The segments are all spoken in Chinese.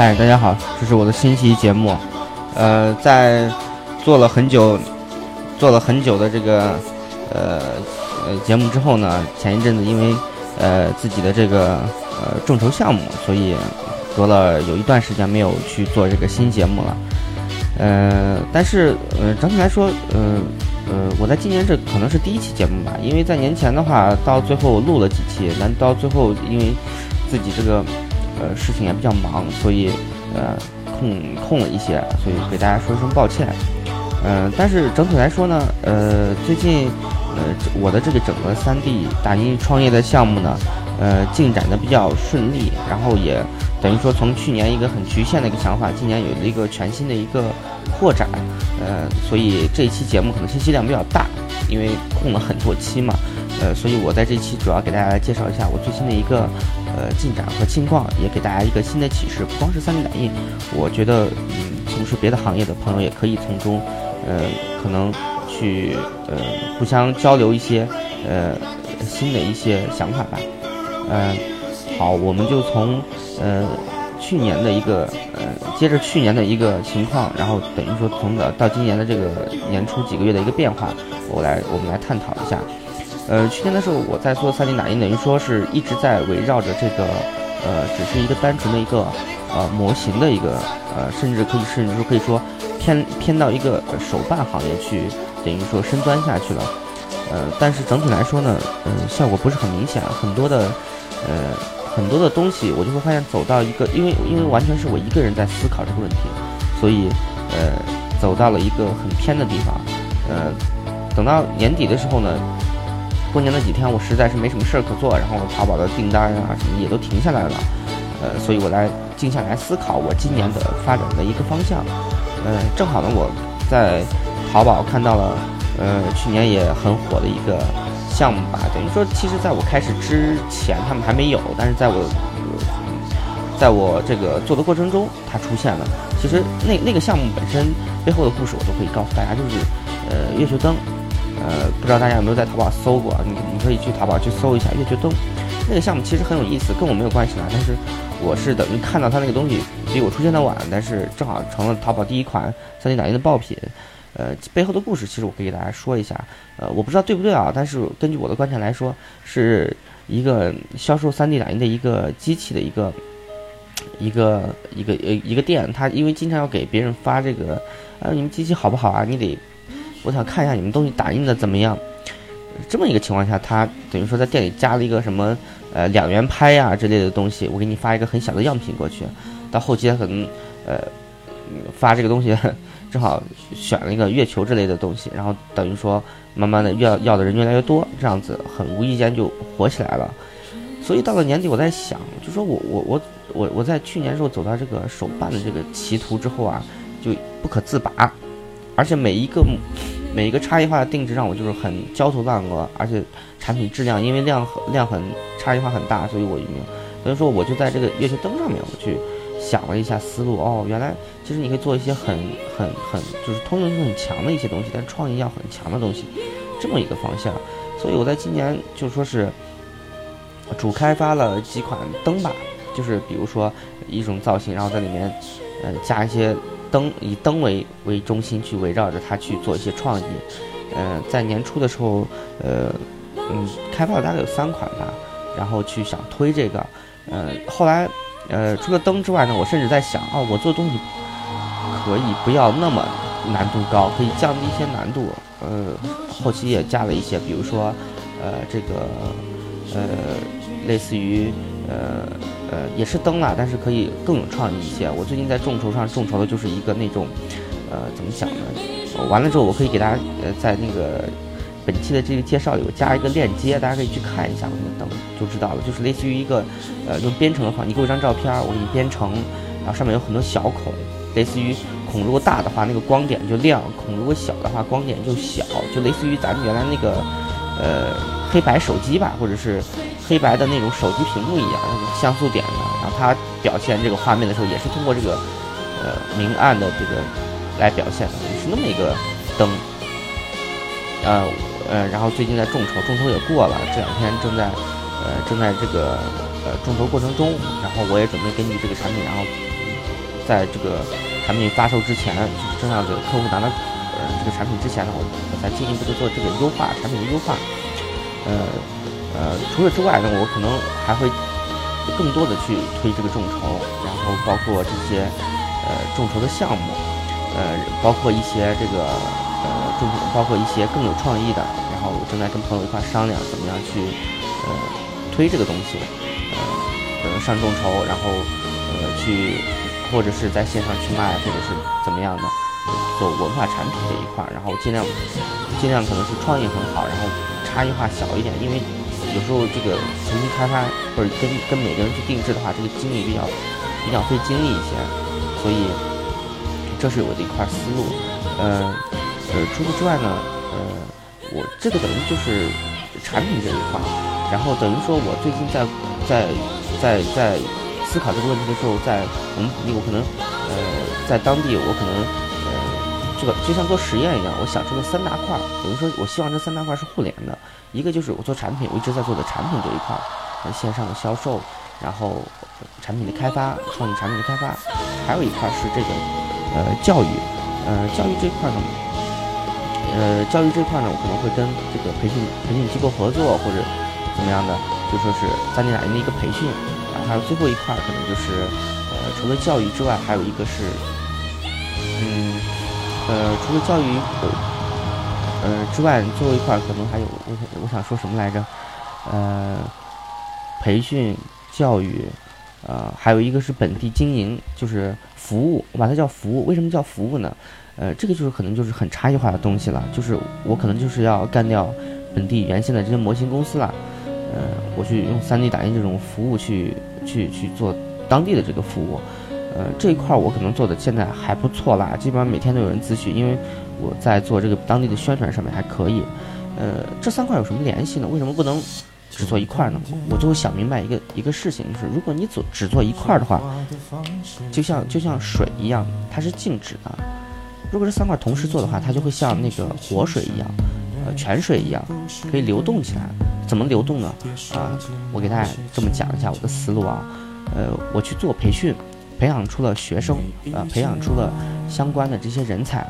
嗨，大家好，这是我的新期节目。呃，在做了很久、做了很久的这个呃呃节目之后呢，前一阵子因为呃自己的这个呃众筹项目，所以隔了有一段时间没有去做这个新节目了。呃，但是呃整体来说，呃呃，我在今年这可能是第一期节目吧，因为在年前的话，到最后录了几期，但到最后因为自己这个。呃，事情也比较忙，所以呃空空了一些，所以给大家说一声抱歉。嗯，但是整体来说呢，呃，最近呃我的这个整个 3D 打印创业的项目呢，呃进展的比较顺利，然后也等于说从去年一个很局限的一个想法，今年有了一个全新的一个扩展。呃，所以这一期节目可能信息量比较大，因为空了很多期嘛。呃，所以我在这期主要给大家介绍一下我最新的一个呃进展和近况，也给大家一个新的启示。不光是 3D 打印，我觉得嗯，从事别的行业的朋友也可以从中，呃，可能去呃互相交流一些呃新的一些想法吧。嗯，好，我们就从呃去年的一个呃接着去年的一个情况，然后等于说从的到今年的这个年初几个月的一个变化，我来我们来探讨一下。呃，去年的时候我在做 3D 打印，等于说是一直在围绕着这个，呃，只是一个单纯的一个，呃，模型的一个，呃，甚至可以甚至说可以说偏偏到一个手办行业去，等于说深钻下去了。呃，但是整体来说呢，嗯，效果不是很明显，很多的，呃，很多的东西我就会发现走到一个，因为因为完全是我一个人在思考这个问题，所以，呃，走到了一个很偏的地方。呃，等到年底的时候呢。过年那几天，我实在是没什么事儿可做，然后淘宝的订单啊什么也都停下来了，呃，所以我来静下来思考我今年的发展的一个方向。呃，正好呢，我在淘宝看到了，呃，去年也很火的一个项目吧，等于说，其实在我开始之前他们还没有，但是在我，在我这个做的过程中，它出现了。其实那那个项目本身背后的故事，我都可以告诉大家，就是呃，月球灯。呃，不知道大家有没有在淘宝搜过？你你可以去淘宝去搜一下月球灯，那个项目其实很有意思，跟我没有关系啦。但是我是等于看到它那个东西比我出现的晚，但是正好成了淘宝第一款 3D 打印的爆品。呃，背后的故事其实我可以给大家说一下。呃，我不知道对不对啊，但是根据我的观察来说，是一个销售 3D 打印的一个机器的一个一个一个呃一个店，他因为经常要给别人发这个，啊，你们机器好不好啊？你得。我想看一下你们东西打印的怎么样，这么一个情况下，他等于说在店里加了一个什么呃两元拍呀之类的东西，我给你发一个很小的样品过去，到后期他可能呃发这个东西，正好选了一个月球之类的东西，然后等于说慢慢的要要的人越来越多，这样子很无意间就火起来了。所以到了年底，我在想，就说我我我我我在去年时候走到这个手办的这个歧途之后啊，就不可自拔。而且每一个每一个差异化的定制让我就是很焦头烂额，而且产品质量因为量量很差异化很大，所以我用所以说我就在这个月球灯上面我去想了一下思路哦，原来其实你可以做一些很很很就是通用性很强的一些东西，但创意要很强的东西，这么一个方向。所以我在今年就说是主开发了几款灯吧，就是比如说一种造型，然后在里面呃加一些。灯以灯为为中心去围绕着它去做一些创意，呃，在年初的时候，呃，嗯，开发了大概有三款吧，然后去想推这个，呃，后来，呃，除了灯之外呢，我甚至在想，哦，我做东西可以不要那么难度高，可以降低一些难度，呃，后期也加了一些，比如说，呃，这个，呃，类似于，呃。呃，也是灯啦，但是可以更有创意一些。我最近在众筹上众筹的就是一个那种，呃，怎么讲呢？完了之后我可以给大家呃在那个本期的这个介绍里我加一个链接，大家可以去看一下我那个灯就知道了。就是类似于一个呃用编程的话，你给我一张照片，我给你编程，然后上面有很多小孔，类似于孔如果大的话那个光点就亮，孔如果小的话光点就小，就类似于咱们原来那个呃黑白手机吧，或者是。黑白的那种手机屏幕一样，像素点的，然后它表现这个画面的时候，也是通过这个呃明暗的这个来表现的，是那么一个灯。呃呃，然后最近在众筹，众筹也过了，这两天正在呃正在这个呃众筹过程中，然后我也准备根据这个产品，然后在这个产品发售之前，就是正要给客户拿到呃这个产品之前呢，我我再进一步的做这个优化，产品的优化。呃呃，除了之外呢，我可能还会更多的去推这个众筹，然后包括这些呃众筹的项目，呃，包括一些这个呃众，包括一些更有创意的，然后我正在跟朋友一块商量怎么样去呃推这个东西，呃呃上众筹，然后呃去或者是在线上去卖，或者是怎么样的做文化产品这一块，然后尽量尽量可能是创意很好，然后。差异化小一点，因为有时候这个重新开发或者跟跟每个人去定制的话，这个精力比较比较费精力一些，所以这是我的一块思路。呃呃，除此之外呢，呃，我这个等于就是产品这一块，然后等于说我最近在在在在思考这个问题的时候，在我们我可能呃在当地我可能。这个就像做实验一样，我想出了三大块，等于说我希望这三大块是互联的。一个就是我做产品，我一直在做的产品这一块儿，线上的销售，然后产品的开发，创意产品的开发，还有一块是这个呃教育，呃教育这块呢，呃教育这块呢，我可能会跟这个培训培训机构合作或者怎么样的，就说是三年两年的一个培训，然后还有最后一块可能就是呃除了教育之外，还有一个是嗯。呃，除了教育呃之外，最后一块可能还有我想我想说什么来着？呃，培训教育，呃，还有一个是本地经营，就是服务，我把它叫服务。为什么叫服务呢？呃，这个就是可能就是很差异化的东西了，就是我可能就是要干掉本地原先的这些模型公司了，呃，我去用 3D 打印这种服务去去去做当地的这个服务。呃，这一块我可能做的现在还不错啦，基本上每天都有人咨询，因为我在做这个当地的宣传上面还可以。呃，这三块有什么联系呢？为什么不能只做一块呢？我就会想明白一个一个事情，就是如果你做只做一块的话，就像就像水一样，它是静止的；如果这三块同时做的话，它就会像那个活水一样，呃，泉水一样，可以流动起来。怎么流动呢？啊，我给大家这么讲一下我的思路啊。呃，我去做培训。培养出了学生，呃，培养出了相关的这些人才，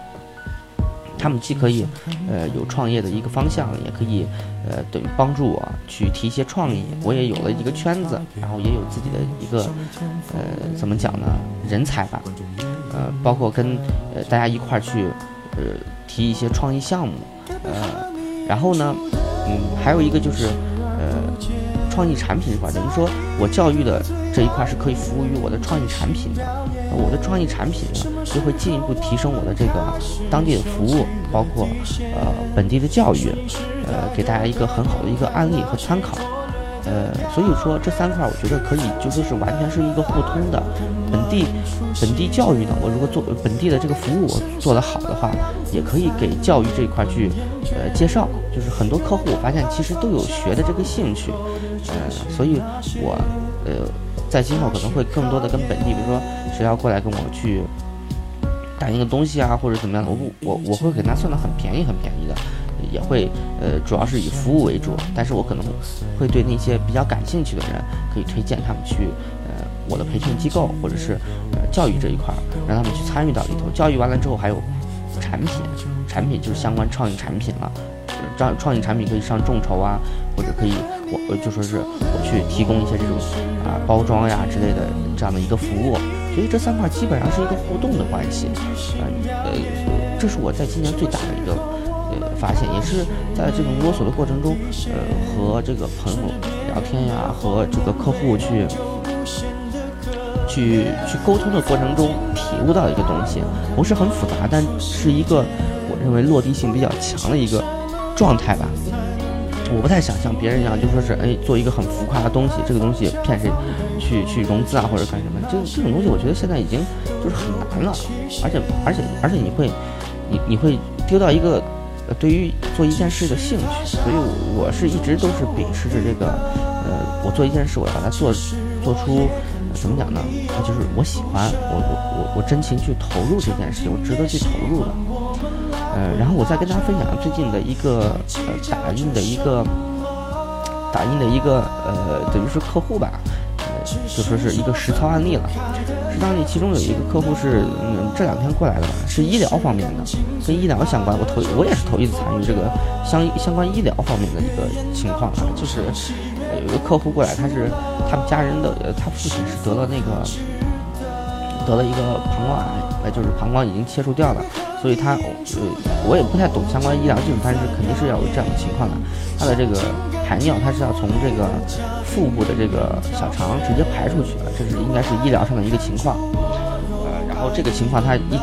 他们既可以，呃，有创业的一个方向，也可以，呃，等于帮助我去提一些创意。我也有了一个圈子，然后也有自己的一个，呃，怎么讲呢？人才吧，呃，包括跟呃大家一块儿去，呃，提一些创意项目，呃，然后呢，嗯，还有一个就是，创意产品这块，等于说我教育的这一块是可以服务于我的创意产品的，我的创意产品呢就会进一步提升我的这个当地的服务，包括呃本地的教育，呃给大家一个很好的一个案例和参考。呃，所以说这三块，我觉得可以就说是完全是一个互通的。本地本地教育呢，我如果做本地的这个服务做得好的话，也可以给教育这一块去呃介绍。就是很多客户我发现其实都有学的这个兴趣，呃，所以我呃在今后可能会更多的跟本地，比如说谁要过来跟我去打印个东西啊，或者怎么样的，我我我会给他算的很便宜很便宜的。也会，呃，主要是以服务为主，但是我可能会对那些比较感兴趣的人，可以推荐他们去，呃，我的培训机构或者是，呃，教育这一块，让他们去参与到里头。教育完了之后，还有产品，产品就是相关创意产品了，呃创创意产品可以上众筹啊，或者可以我就说是我去提供一些这种啊包装呀之类的这样的一个服务。所以这三块基本上是一个互动的关系，呃呃，这是我在今年最大的一个。呃，发现也是在这种摸索的过程中，呃，和这个朋友聊天呀，和这个客户去去去沟通的过程中体悟到一个东西，不是很复杂，但是一个我认为落地性比较强的一个状态吧。我不太想像别人一样，就说是哎，做一个很浮夸的东西，这个东西骗谁去去融资啊，或者干什么？这这种东西，我觉得现在已经就是很难了，而且而且而且你会你你会丢到一个。对于做一件事的兴趣，所以我是一直都是秉持着这个，呃，我做一件事，我要把它做做出，怎么讲呢？就是我喜欢，我我我我真情去投入这件事情，我值得去投入的。呃，然后我再跟大家分享最近的一个呃打印的一个打印的一个呃等于是客户吧，呃就说是一个实操案例了。实操案例其中有一个客户是嗯这两天过来的吧，是医疗方面的，跟医疗相关。我头我也是头一次参与这个相相关医疗方面的一个情况啊，就是有一个客户过来，他是他们家人的，呃他父亲是得了那个得了一个膀胱癌，呃，就是膀胱已经切除掉了。所以他，呃，我也不太懂相关医疗技术，但是肯定是要有这样的情况的。他的这个排尿，他是要从这个腹部的这个小肠直接排出去的，这是应该是医疗上的一个情况。呃，然后这个情况他一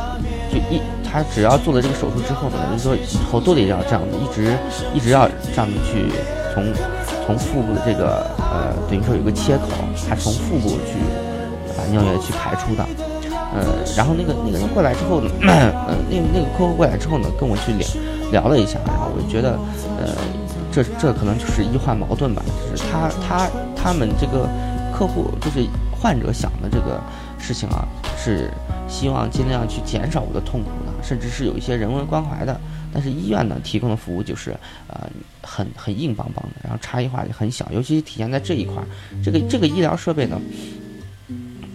就一他只要做了这个手术之后呢，就是说以后都得要这样子，一直一直要这样子去从从腹部的这个呃，等于说有个切口，他从腹部去把尿液去排出的。呃，然后那个那个人过来之后呢，呃，那那个客户过来之后呢，跟我去聊聊了一下，然后我就觉得，呃，这这可能就是医患矛盾吧，就是他他他们这个客户就是患者想的这个事情啊，是希望尽量去减少我的痛苦的，甚至是有一些人文关怀的，但是医院呢提供的服务就是呃很很硬邦邦的，然后差异化也很小，尤其体现在这一块，这个这个医疗设备呢，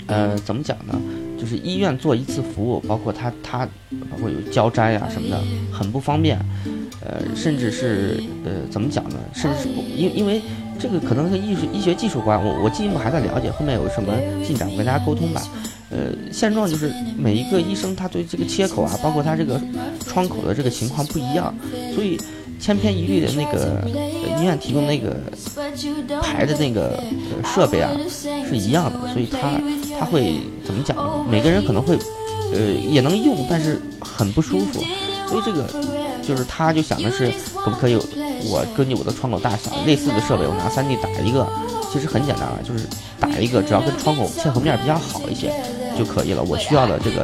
呃，怎么讲呢？就是医院做一次服务，包括他他，包括有交摘啊什么的，很不方便，呃，甚至是呃怎么讲呢？甚至是不因因为这个可能是医术医学技术关，我我进一步还在了解，后面有什么进展我跟大家沟通吧。呃，现状就是每一个医生他对这个切口啊，包括他这个窗口的这个情况不一样，所以。千篇一律的那个医院提供那个排的那个设备啊是一样的，所以他他会怎么讲呢？每个人可能会呃也能用，但是很不舒服。所以这个就是他就想的是可不可以我根据我的窗口大小类似的设备，我拿 3D 打一个，其实很简单啊，就是打一个，只要跟窗口切合面比较好一些就可以了。我需要的这个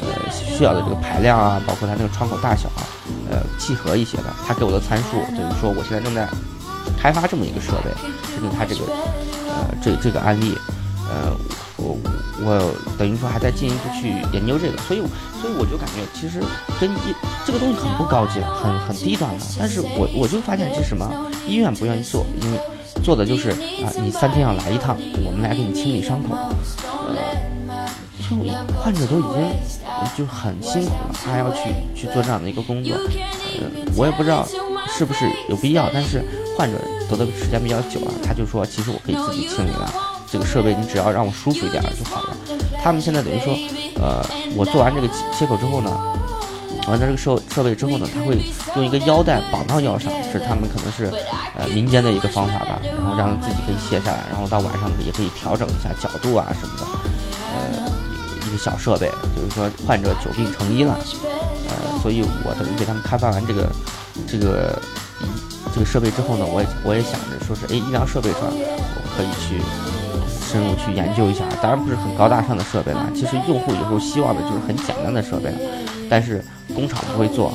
呃需要的这个排量啊，包括它那个窗口大小啊。呃，契合一些的，他给我的参数等于说，我现在正在开发这么一个设备，针对他这个呃这这个案例，呃，我我等于说还在进一步去研究这个，所以所以我就感觉其实跟医这个东西很不高级，很很低端的，但是我我就发现是什么，医院不愿意做，因为做的就是啊，你三天要来一趟，我们来给你清理伤口，呃，就患者都已经。就很辛苦了，他还要去去做这样的一个工作，呃，我也不知道是不是有必要，但是患者得的时间比较久了，他就说，其实我可以自己清理了，这个设备你只要让我舒服一点就好了。他们现在等于说，呃，我做完这个切口之后呢，完了这个设设备之后呢，他会用一个腰带绑到腰上，是他们可能是呃民间的一个方法吧，然后让自己可以卸下来，然后到晚上也可以调整一下角度啊什么的，呃。一个小设备，就是说患者久病成医了，呃，所以我等于给他们开发完这个这个这个设备之后呢，我也我也想着说是，哎，医疗设备上我可以去深入去研究一下，当然不是很高大上的设备了，其实用户有时候希望的就是很简单的设备了，但是工厂不会做，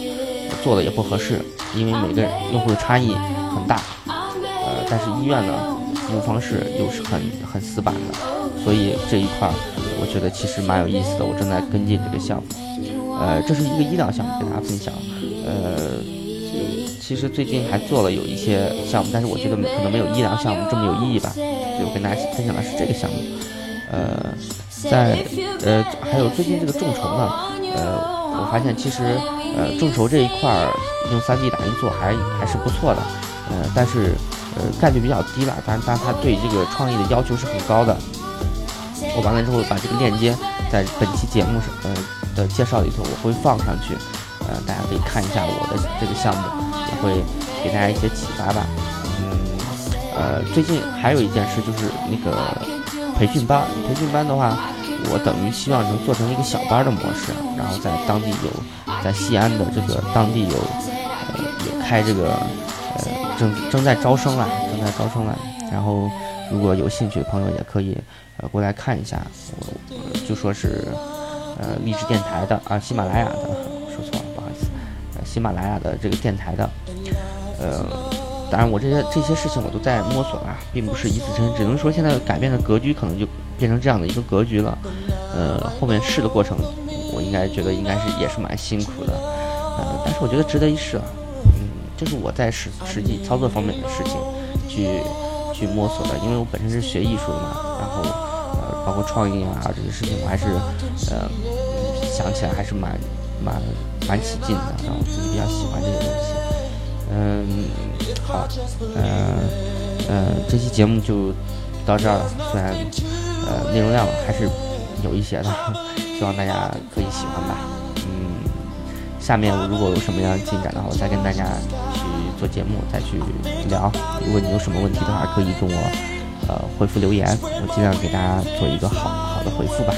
做的也不合适，因为每个用户的差异很大，呃，但是医院呢，服务方式又是很很死板的，所以这一块。我觉得其实蛮有意思的，我正在跟进这个项目，呃，这是一个医疗项目，跟大家分享。呃，其实最近还做了有一些项目，但是我觉得可能没有医疗项目这么有意义吧，所以我跟大家分享的是这个项目。呃，在呃还有最近这个众筹呢，呃，我发现其实呃众筹这一块儿用 3D 打印做还还是不错的，呃，但是呃概率比较低了，但但他对这个创意的要求是很高的。我完了之后，把这个链接在本期节目上，呃的介绍里头，我会放上去，呃，大家可以看一下我的这个项目，也会给大家一些启发吧。嗯，呃，最近还有一件事就是那个培训班，培训班的话，我等于希望能做成一个小班的模式，然后在当地有，在西安的这个当地有，呃，有开这个，呃，正正在招生了，正在招生了，然后。如果有兴趣的朋友也可以，呃，过来看一下。我就说是，呃，励志电台的啊，喜马拉雅的，喜马拉雅的这个电台的，呃，当然我这些这些事情我都在摸索啊，并不是一次成，只能说现在改变的格局可能就变成这样的一个格局了。呃，后面试的过程，我应该觉得应该是也是蛮辛苦的，呃，但是我觉得值得一试啊。嗯，这是我在实实际操作方面的事情，去。去摸索的，因为我本身是学艺术的嘛，然后呃，包括创意啊这些事情，我还是呃想起来还是蛮蛮蛮起劲的，然后自己比较喜欢这些东西。嗯，好，呃呃，这期节目就到这儿了，虽然呃内容量还是有一些的，希望大家可以喜欢吧。嗯，下面如果有什么样的进展的话，我再跟大家去做节目，再去聊。如果你有什么问题的话，可以跟我呃回复留言，我尽量给大家做一个好好的回复吧。